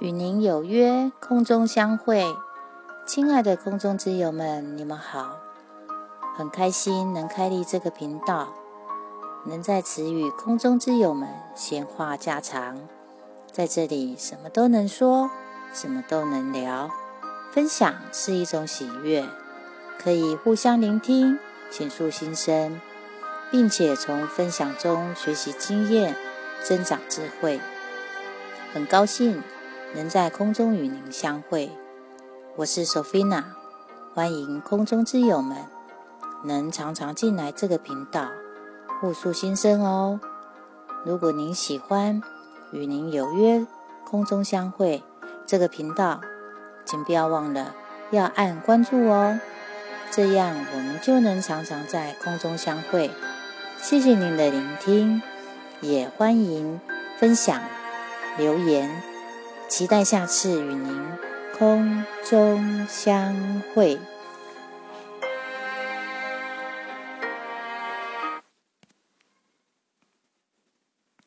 与您有约空中相会，亲爱的空中之友们，你们好！很开心能开立这个频道，能在此与空中之友们闲话家常，在这里什么都能说，什么都能聊，分享是一种喜悦，可以互相聆听，倾诉心声，并且从分享中学习经验，增长智慧。很高兴。能在空中与您相会，我是 Sophina，欢迎空中之友们能常常进来这个频道，互诉心声哦。如果您喜欢与您有约空中相会这个频道，请不要忘了要按关注哦，这样我们就能常常在空中相会。谢谢您的聆听，也欢迎分享留言。期待下次与您空中相会。